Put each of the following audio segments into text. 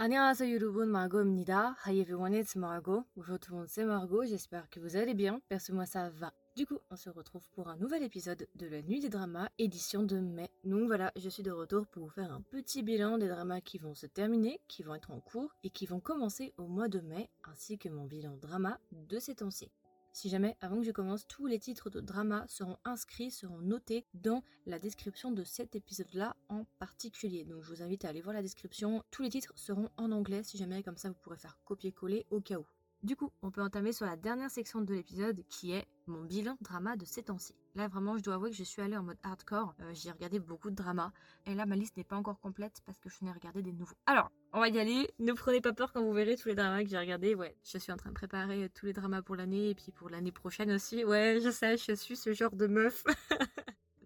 Annyeonghaseyo Margot Mnida. Hi everyone, it's Margot. Bonjour tout le monde, c'est Margot. J'espère que vous allez bien. Perso, moi ça va. Du coup, on se retrouve pour un nouvel épisode de la Nuit des Dramas, édition de mai. Donc voilà, je suis de retour pour vous faire un petit bilan des dramas qui vont se terminer, qui vont être en cours et qui vont commencer au mois de mai, ainsi que mon bilan drama de ces temps-ci. Si jamais, avant que je commence, tous les titres de drama seront inscrits, seront notés dans la description de cet épisode-là en particulier. Donc je vous invite à aller voir la description. Tous les titres seront en anglais, si jamais, comme ça vous pourrez faire copier-coller au cas où. Du coup, on peut entamer sur la dernière section de l'épisode qui est mon bilan drama de ces temps-ci. Là, vraiment, je dois avouer que je suis allée en mode hardcore. Euh, j'ai regardé beaucoup de dramas. Et là, ma liste n'est pas encore complète parce que je n'ai regardé des nouveaux. Alors, on va y aller. Ne prenez pas peur quand vous verrez tous les dramas que j'ai regardés. Ouais, je suis en train de préparer euh, tous les dramas pour l'année et puis pour l'année prochaine aussi. Ouais, je sais, je suis ce genre de meuf.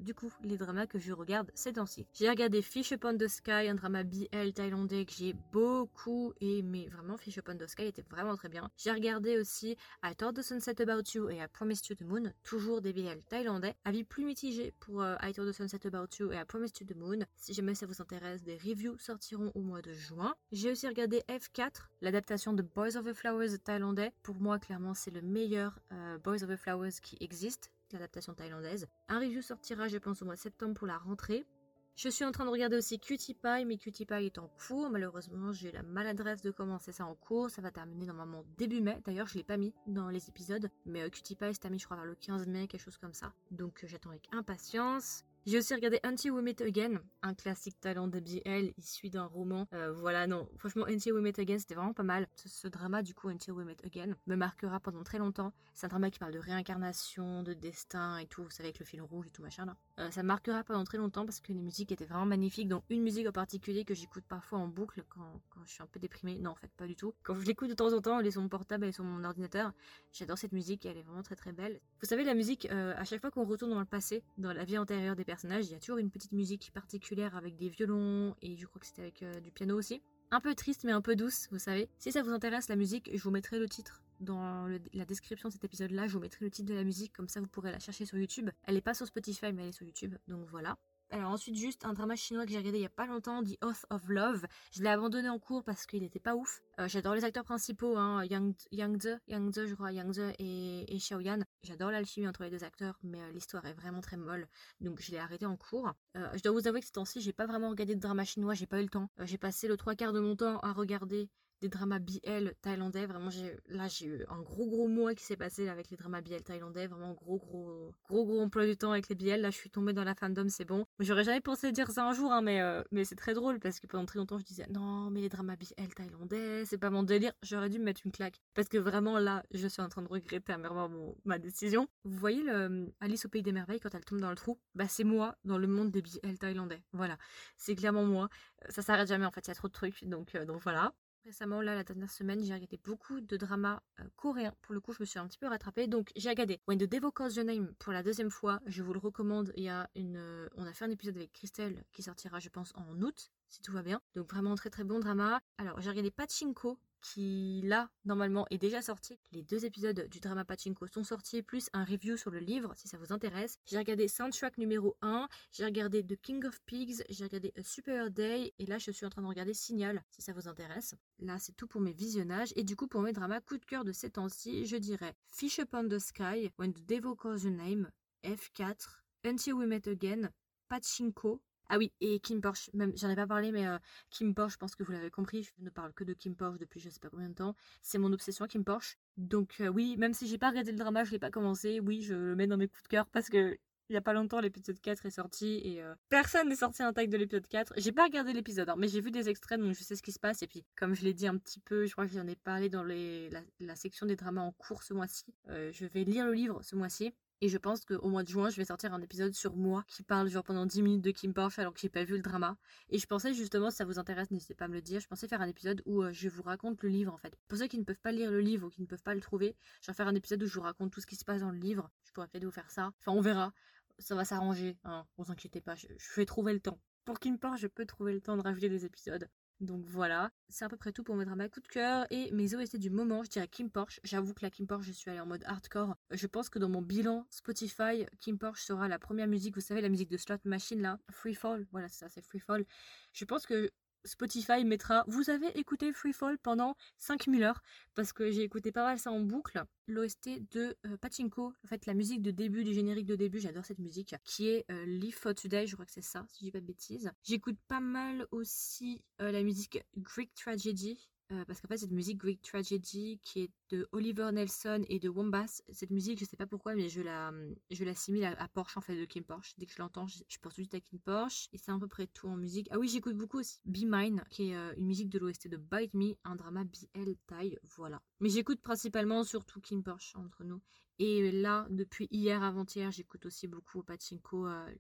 du coup les dramas que je regarde ces temps-ci. J'ai regardé Fish Upon the Sky, un drama BL thaïlandais que j'ai beaucoup aimé. Vraiment, Fish Upon the Sky était vraiment très bien. J'ai regardé aussi I Thought the Sunset About You et I Promised You the Moon, toujours des BL thaïlandais. Avis plus mitigé pour euh, I Thought the Sunset About You et I Promised You the Moon. Si jamais ça vous intéresse, des reviews sortiront au mois de juin. J'ai aussi regardé F4, l'adaptation de Boys of the Flowers thaïlandais. Pour moi, clairement, c'est le meilleur euh, Boys of the Flowers qui existe l'adaptation thaïlandaise. Un review sortira, je pense, au mois de septembre pour la rentrée. Je suis en train de regarder aussi Cutie Pie, mais Cutie Pie est en cours. Malheureusement, j'ai la maladresse de commencer ça en cours. Ça va terminer normalement début mai. D'ailleurs, je l'ai pas mis dans les épisodes. Mais euh, Cutie Pie, c'est terminé, je crois, vers le 15 mai, quelque chose comme ça. Donc, euh, j'attends avec impatience. J'ai aussi regardé Until We Meet Again, un classique talent de BL issu d'un roman. Euh, voilà, non, franchement, Until We Meet Again, c'était vraiment pas mal. Ce, drama, du coup, Until We Meet Again, me marquera pendant très longtemps. C'est un drama qui parle de réincarnation, de destin et tout, vous savez, avec le fil rouge et tout machin là. Euh, ça marquera pendant très longtemps parce que les musiques étaient vraiment magnifiques, dont une musique en particulier que j'écoute parfois en boucle quand, quand, je suis un peu déprimée. Non, en fait, pas du tout. Quand je l'écoute de temps en temps, elle est sur mon portable, elle est sur mon ordinateur. J'adore cette musique, elle est vraiment très très belle. Vous savez, la musique, euh, à chaque fois qu'on retourne dans le passé, dans la vie antérieure des personnages, il y a toujours une petite musique particulière avec des violons et je crois que c'était avec euh, du piano aussi. Un peu triste mais un peu douce, vous savez. Si ça vous intéresse la musique, je vous mettrai le titre dans la description de cet épisode-là. Je vous mettrai le titre de la musique, comme ça vous pourrez la chercher sur YouTube. Elle n'est pas sur Spotify mais elle est sur YouTube, donc voilà. Alors ensuite juste un drama chinois que j'ai regardé il y a pas longtemps, The Oath of Love. Je l'ai abandonné en cours parce qu'il n'était pas ouf. Euh, j'adore les acteurs principaux, hein, Yang, Yang Yang je crois, Yang et, et Xiaoyan. J'adore l'alchimie entre les deux acteurs, mais euh, l'histoire est vraiment très molle, donc je l'ai arrêté en cours. Euh, je dois vous avouer que ces temps-ci, j'ai pas vraiment regardé de drama chinois, j'ai pas eu le temps. j'ai passé le trois quarts de mon temps à regarder des dramas BL thaïlandais. Vraiment, là, j'ai eu un gros, gros mois qui s'est passé avec les dramas BL thaïlandais. Vraiment, gros, gros, gros, gros emploi du temps avec les BL. Là, je suis tombée dans la fandom, c'est bon. J'aurais jamais pensé dire ça un jour, hein, mais, euh, mais c'est très drôle parce que pendant très longtemps, je disais non, mais les dramas BL thaïlandais, c'est pas mon délire. J'aurais dû me mettre une claque. Parce que vraiment, là, je suis en train de regretter amèrement ma décision. Vous voyez le euh, Alice au Pays des Merveilles quand elle tombe dans le trou? Bah, c'est moi dans le monde des BL thaïlandais. Voilà. C'est clairement moi. Ça s'arrête jamais, en fait. Il y a trop de trucs. Donc, euh, donc voilà. Récemment, là, la dernière semaine, j'ai regardé beaucoup de dramas euh, coréens. Pour le coup, je me suis un petit peu rattrapée. Donc, j'ai regardé When the Devil Calls pour la deuxième fois. Je vous le recommande. Il y a une, euh, on a fait un épisode avec Christelle qui sortira, je pense, en août, si tout va bien. Donc, vraiment très très bon drama. Alors, j'ai regardé Pachinko qui là normalement est déjà sorti. Les deux épisodes du drama Pachinko sont sortis, plus un review sur le livre si ça vous intéresse. J'ai regardé Soundtrack numéro 1, j'ai regardé The King of Pigs, j'ai regardé A Super Day et là je suis en train de regarder Signal si ça vous intéresse. Là c'est tout pour mes visionnages et du coup pour mes dramas coup de cœur de ces temps-ci, je dirais Fish Upon the Sky, When the Devil Calls Your Name, F4, Until We Met Again, Pachinko, ah oui, et Kim Porsche, même j'en ai pas parlé, mais euh, Kim Porsche, je pense que vous l'avez compris, je ne parle que de Kim Porsche depuis je sais pas combien de temps. C'est mon obsession, Kim Porsche. Donc euh, oui, même si j'ai pas regardé le drama, je l'ai pas commencé, oui, je le mets dans mes coups de cœur parce que il y a pas longtemps, l'épisode 4 est sorti et euh, personne n'est sorti un tag de l'épisode 4. J'ai pas regardé l'épisode, mais j'ai vu des extraits donc je sais ce qui se passe. Et puis, comme je l'ai dit un petit peu, je crois que j'en ai parlé dans la, section des dramas en cours ce mois-ci. je vais lire le livre ce mois-ci. Et je pense qu'au mois de juin, je vais sortir un épisode sur moi qui parle genre pendant 10 minutes de Kim Porsche alors que j'ai pas vu le drama. Et je pensais justement, si ça vous intéresse, n'hésitez pas à me le dire, je pensais faire un épisode où euh, je vous raconte le livre en fait. Pour ceux qui ne peuvent pas lire le livre ou qui ne peuvent pas le trouver, je vais faire un épisode où je vous raconte tout ce qui se passe dans le livre. Je pourrais peut-être vous faire ça. Enfin, on verra. Ça va s'arranger. Hein. Vous inquiétez pas, je, vais trouver le temps. Pour Kim Porsche, je peux trouver le temps de rajouter des épisodes. Donc voilà, c'est à peu près tout pour mes dramas coup de cœur et mes OST du moment, je dirais Kim Porsche. J'avoue que la Kim Porsche, je suis allée en mode hardcore. Je pense que dans mon bilan Spotify, Kim Porsche sera la première musique, vous savez, la musique de Slot Machine là, Free Fall, voilà, c'est ça, c'est Free Fall. Je pense que Spotify mettra Vous avez écouté Freefall pendant 5000 heures parce que j'ai écouté pas mal ça en boucle. L'OST de euh, Pachinko, en fait la musique de début, du générique de début, j'adore cette musique, qui est euh, Live for Today, je crois que c'est ça, si je dis pas de bêtises. J'écoute pas mal aussi euh, la musique Greek Tragedy euh, parce qu'en fait, cette musique Greek Tragedy qui est de Oliver Nelson et de Wombas, cette musique, je sais pas pourquoi, mais je la, je l'assimile à, à, Porsche en fait, de Kim Porsche. Dès que je l'entends, je, je, pense tout de suite à Kim Porsche. Et c'est à peu près tout en musique. Ah oui, j'écoute beaucoup aussi Be Mine, qui est euh, une musique de l'OST de Bite Me, un drama BL taille, voilà. Mais j'écoute principalement surtout Kim Porsche entre nous. Et là, depuis hier, avant-hier, j'écoute aussi beaucoup Pachinko, euh,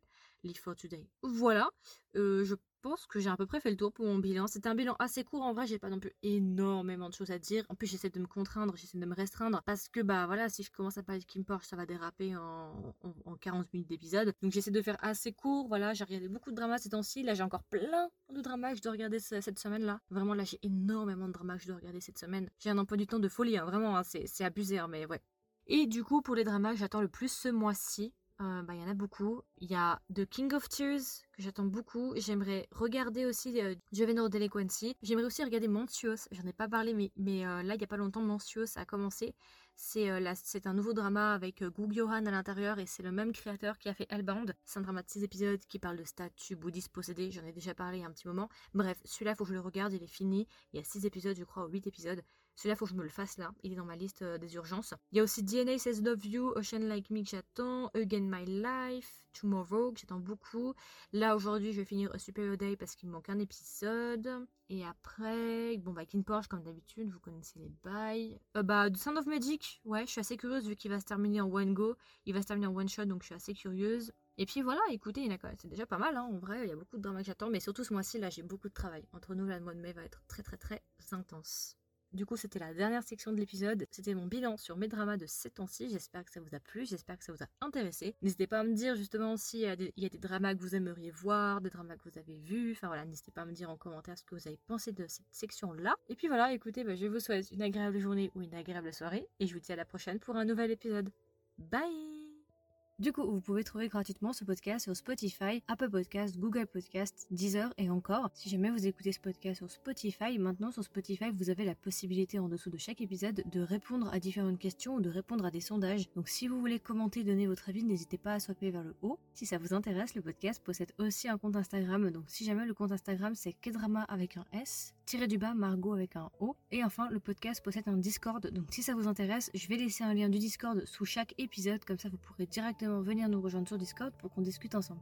Live for Today. Voilà, euh, je pense que j'ai à peu près fait le tour pour mon bilan. C'était un bilan assez court en vrai, j'ai pas non plus énormément de choses à dire. En plus, j'essaie de me contraindre, j'essaie de me restreindre parce que bah voilà, si je commence à parler de Kim Porsche, ça va déraper en, en, en 40 minutes d'épisode. Donc j'essaie de faire assez court. Voilà, j'ai regardé beaucoup de dramas ces temps-ci. Là, j'ai encore plein de dramas que je dois regarder cette semaine-là. Vraiment, là, j'ai énormément de dramas que je dois regarder cette semaine. J'ai un emploi du temps de folie, hein. vraiment, hein, c'est abusé, hein, mais ouais. Et du coup, pour les dramas que j'attends le plus ce mois-ci, euh, bah, y en a beaucoup. Il y a The King of Tears que j'attends beaucoup. J'aimerais regarder aussi euh, Juvenile. J'aimerais aussi regarder Montios. J'en ai pas parlé, mais, mais euh, là, il y a pas longtemps, Montios a commencé. C'est euh, c'est un nouveau drama avec Gug Johan à l'intérieur et c'est le même créateur qui a fait Hellbound. C'est un drama de 6 épisodes qui parle de statues bouddhistes possédées. J'en ai déjà parlé il y a un petit moment. Bref, celui-là, faut que je le regarde. Il est fini. Il y a 6 épisodes, je crois, ou 8 épisodes. Celui-là, faut que je me le fasse là. Il est dans ma liste euh, des urgences. Il y a aussi DNA Says Love You, Ocean Like Me que j'attends, Again My Life, Tomorrow que j'attends beaucoup. Là, aujourd'hui, je vais finir A Superior Day parce qu'il me manque un épisode. Et après, bon, bah, King Porsche, comme d'habitude, vous connaissez les bails. Euh, bah, The Sound of Magic, ouais, je suis assez curieuse vu qu'il va se terminer en one go. Il va se terminer en one shot, donc je suis assez curieuse. Et puis voilà, écoutez, c'est déjà pas mal, hein, en vrai, il y a beaucoup de dramas que j'attends, mais surtout ce mois-ci, là, j'ai beaucoup de travail. Entre nous, là, le mois de mai va être très, très, très intense. Du coup, c'était la dernière section de l'épisode. C'était mon bilan sur mes dramas de ces temps-ci. J'espère que ça vous a plu, j'espère que ça vous a intéressé. N'hésitez pas à me dire justement s'il y, a des, y a des dramas que vous aimeriez voir, des dramas que vous avez vus. Enfin voilà, n'hésitez pas à me dire en commentaire ce que vous avez pensé de cette section-là. Et puis voilà, écoutez, bah, je vous souhaite une agréable journée ou une agréable soirée. Et je vous dis à la prochaine pour un nouvel épisode. Bye du coup, vous pouvez trouver gratuitement ce podcast sur Spotify, Apple Podcast, Google Podcast, Deezer et encore. Si jamais vous écoutez ce podcast sur Spotify, maintenant sur Spotify, vous avez la possibilité en dessous de chaque épisode de répondre à différentes questions ou de répondre à des sondages. Donc si vous voulez commenter, donner votre avis, n'hésitez pas à swapper vers le haut. Si ça vous intéresse, le podcast possède aussi un compte Instagram. Donc si jamais le compte Instagram c'est Kedrama avec un S, tiré du bas Margot avec un O. Et enfin, le podcast possède un Discord. Donc si ça vous intéresse, je vais laisser un lien du Discord sous chaque épisode. Comme ça, vous pourrez directement venir nous rejoindre sur Discord pour qu'on discute ensemble.